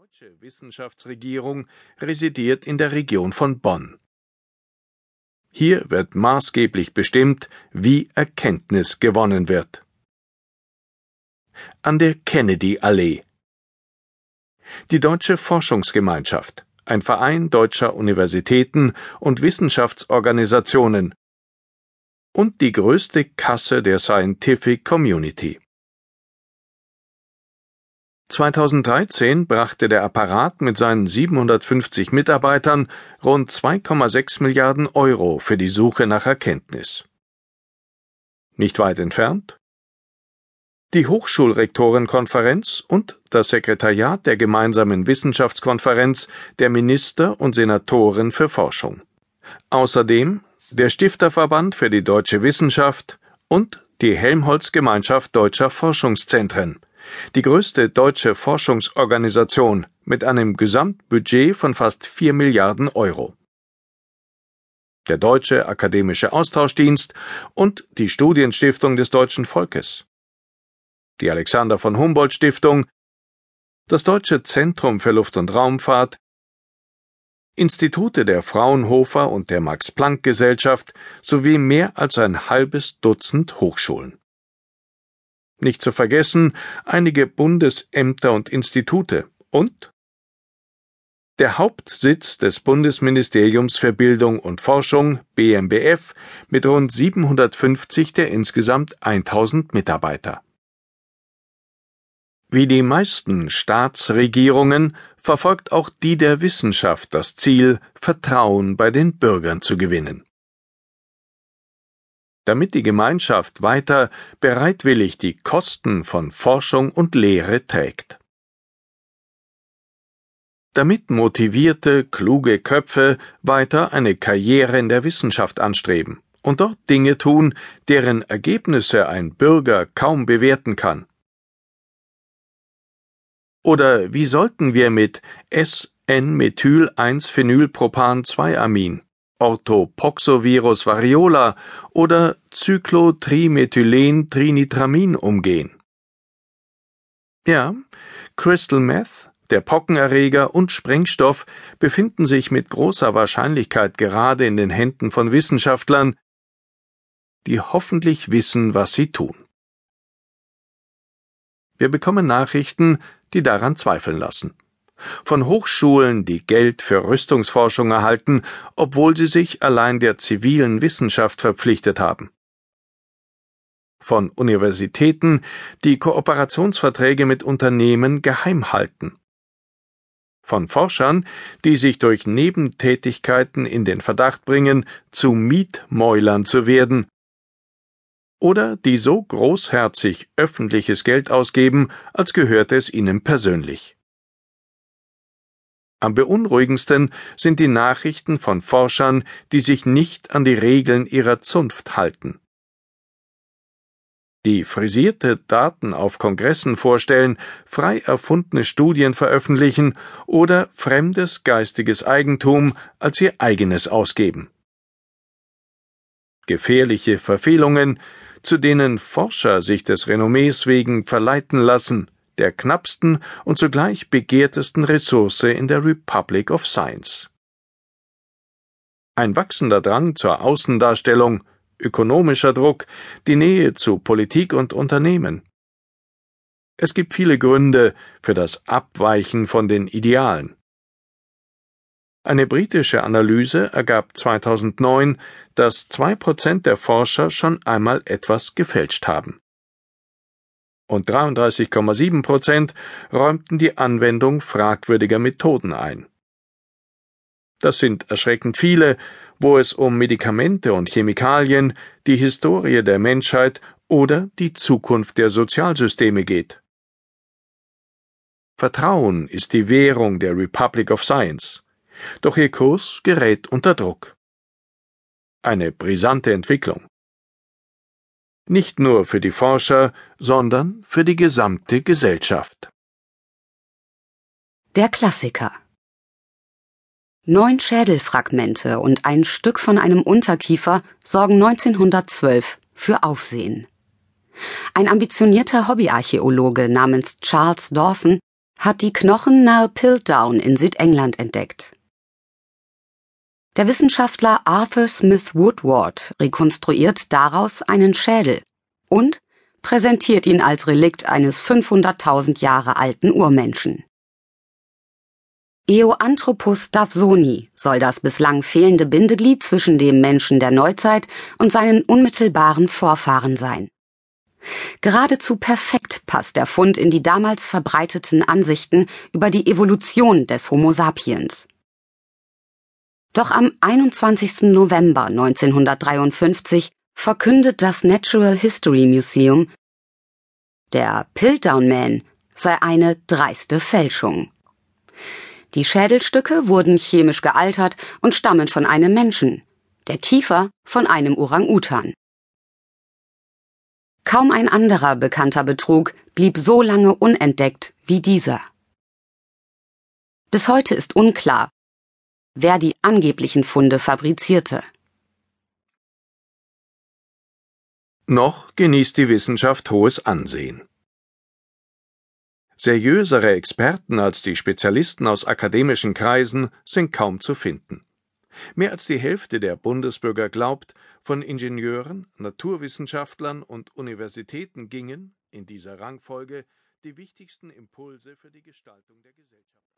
deutsche Wissenschaftsregierung residiert in der Region von Bonn. Hier wird maßgeblich bestimmt, wie Erkenntnis gewonnen wird. An der Kennedy-Allee. Die Deutsche Forschungsgemeinschaft, ein Verein deutscher Universitäten und Wissenschaftsorganisationen und die größte Kasse der Scientific Community. 2013 brachte der Apparat mit seinen 750 Mitarbeitern rund 2,6 Milliarden Euro für die Suche nach Erkenntnis. Nicht weit entfernt? Die Hochschulrektorenkonferenz und das Sekretariat der gemeinsamen Wissenschaftskonferenz der Minister und Senatoren für Forschung. Außerdem der Stifterverband für die deutsche Wissenschaft und die Helmholtz Gemeinschaft deutscher Forschungszentren die größte deutsche Forschungsorganisation mit einem Gesamtbudget von fast vier Milliarden Euro. Der Deutsche Akademische Austauschdienst und die Studienstiftung des deutschen Volkes. Die Alexander von Humboldt Stiftung, das Deutsche Zentrum für Luft- und Raumfahrt, Institute der Fraunhofer und der Max Planck Gesellschaft sowie mehr als ein halbes Dutzend Hochschulen. Nicht zu vergessen einige Bundesämter und Institute. Und? Der Hauptsitz des Bundesministeriums für Bildung und Forschung BMBF mit rund 750 der insgesamt 1000 Mitarbeiter. Wie die meisten Staatsregierungen verfolgt auch die der Wissenschaft das Ziel, Vertrauen bei den Bürgern zu gewinnen damit die Gemeinschaft weiter bereitwillig die Kosten von Forschung und Lehre trägt. Damit motivierte, kluge Köpfe weiter eine Karriere in der Wissenschaft anstreben und dort Dinge tun, deren Ergebnisse ein Bürger kaum bewerten kann. Oder wie sollten wir mit SN-Methyl-1-Phenylpropan-2-Amin Orthopoxovirus variola oder Cyclotrimethylentrinitramin umgehen. Ja, Crystal Meth, der Pockenerreger und Sprengstoff befinden sich mit großer Wahrscheinlichkeit gerade in den Händen von Wissenschaftlern, die hoffentlich wissen, was sie tun. Wir bekommen Nachrichten, die daran zweifeln lassen von Hochschulen, die Geld für Rüstungsforschung erhalten, obwohl sie sich allein der zivilen Wissenschaft verpflichtet haben. Von Universitäten, die Kooperationsverträge mit Unternehmen geheim halten. Von Forschern, die sich durch Nebentätigkeiten in den Verdacht bringen, zu Mietmäulern zu werden, oder die so großherzig öffentliches Geld ausgeben, als gehörte es ihnen persönlich. Am beunruhigendsten sind die Nachrichten von Forschern, die sich nicht an die Regeln ihrer Zunft halten. Die frisierte Daten auf Kongressen vorstellen, frei erfundene Studien veröffentlichen oder fremdes geistiges Eigentum als ihr eigenes ausgeben. Gefährliche Verfehlungen, zu denen Forscher sich des Renommees wegen verleiten lassen, der knappsten und zugleich begehrtesten Ressource in der Republic of Science. Ein wachsender Drang zur Außendarstellung, ökonomischer Druck, die Nähe zu Politik und Unternehmen. Es gibt viele Gründe für das Abweichen von den Idealen. Eine britische Analyse ergab 2009, dass zwei Prozent der Forscher schon einmal etwas gefälscht haben und 33,7 Prozent räumten die Anwendung fragwürdiger Methoden ein. Das sind erschreckend viele, wo es um Medikamente und Chemikalien, die Historie der Menschheit oder die Zukunft der Sozialsysteme geht. Vertrauen ist die Währung der Republic of Science, doch ihr Kurs gerät unter Druck. Eine brisante Entwicklung nicht nur für die Forscher, sondern für die gesamte Gesellschaft. Der Klassiker Neun Schädelfragmente und ein Stück von einem Unterkiefer sorgen 1912 für Aufsehen. Ein ambitionierter Hobbyarchäologe namens Charles Dawson hat die Knochen nahe Piltdown in Südengland entdeckt. Der Wissenschaftler Arthur Smith Woodward rekonstruiert daraus einen Schädel und präsentiert ihn als Relikt eines 500.000 Jahre alten Urmenschen. Eoanthropus davsoni soll das bislang fehlende Bindeglied zwischen dem Menschen der Neuzeit und seinen unmittelbaren Vorfahren sein. Geradezu perfekt passt der Fund in die damals verbreiteten Ansichten über die Evolution des Homo sapiens. Doch am 21. November 1953 verkündet das Natural History Museum, der Piltdown Man sei eine dreiste Fälschung. Die Schädelstücke wurden chemisch gealtert und stammen von einem Menschen, der Kiefer von einem Orang-Utan. Kaum ein anderer bekannter Betrug blieb so lange unentdeckt wie dieser. Bis heute ist unklar, wer die angeblichen Funde fabrizierte. Noch genießt die Wissenschaft hohes Ansehen. Seriösere Experten als die Spezialisten aus akademischen Kreisen sind kaum zu finden. Mehr als die Hälfte der Bundesbürger glaubt, von Ingenieuren, Naturwissenschaftlern und Universitäten gingen, in dieser Rangfolge, die wichtigsten Impulse für die Gestaltung der Gesellschaft